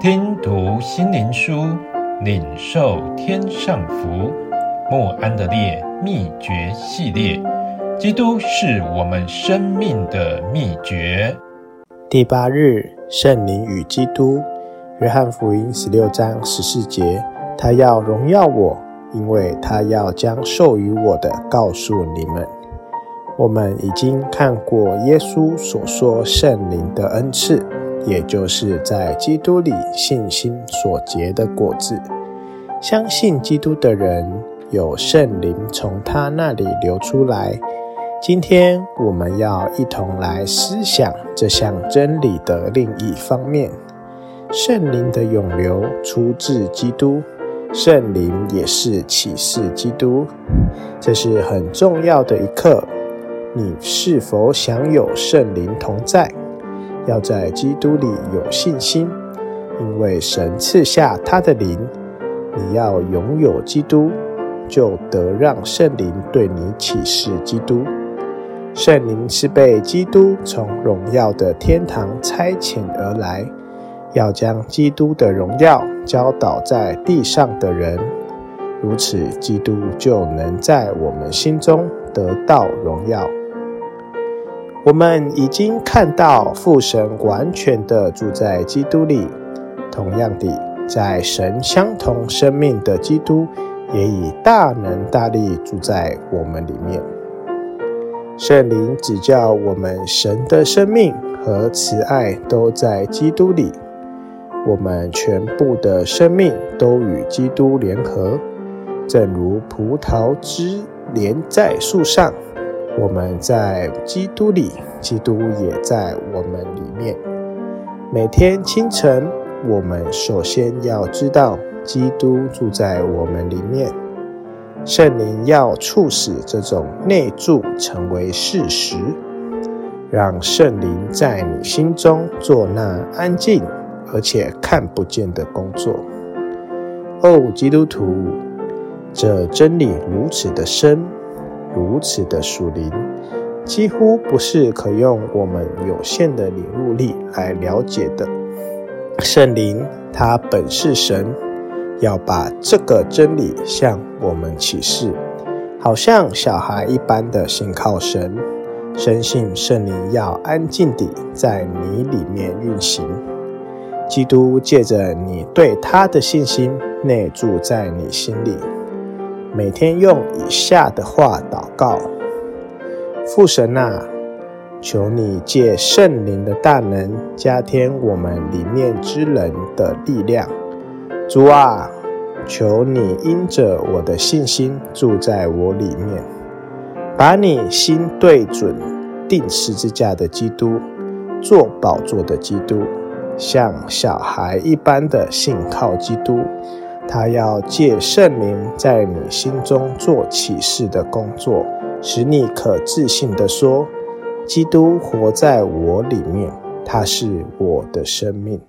听读心灵书，领受天上福。莫安的烈秘诀系列，基督是我们生命的秘诀。第八日，圣灵与基督。约翰福音十六章十四节，他要荣耀我，因为他要将授予我的告诉你们。我们已经看过耶稣所说圣灵的恩赐，也就是在基督里信心所结的果子。相信基督的人有圣灵从他那里流出来。今天我们要一同来思想这项真理的另一方面。圣灵的涌流出自基督，圣灵也是启示基督，这是很重要的一课。你是否享有圣灵同在？要在基督里有信心，因为神赐下他的灵。你要拥有基督，就得让圣灵对你启示基督。圣灵是被基督从荣耀的天堂差遣而来。要将基督的荣耀教导在地上的人，如此，基督就能在我们心中得到荣耀。我们已经看到父神完全的住在基督里，同样的，在神相同生命的基督也以大能大力住在我们里面。圣灵指教我们，神的生命和慈爱都在基督里。我们全部的生命都与基督联合，正如葡萄枝连在树上。我们在基督里，基督也在我们里面。每天清晨，我们首先要知道基督住在我们里面。圣灵要促使这种内住成为事实，让圣灵在你心中做那安静。而且看不见的工作。哦，基督徒，这真理如此的深，如此的属灵，几乎不是可用我们有限的领悟力来了解的。圣灵，他本是神，要把这个真理向我们启示，好像小孩一般的信靠神，深信圣灵要安静地在你里面运行。基督借着你对他的信心，内住在你心里。每天用以下的话祷告：父神啊，求你借圣灵的大能，加添我们里面之人的力量。主啊，求你因着我的信心住在我里面，把你心对准钉十字架的基督，做宝座的基督。像小孩一般的信靠基督，他要借圣灵在你心中做启示的工作，使你可自信地说：基督活在我里面，他是我的生命。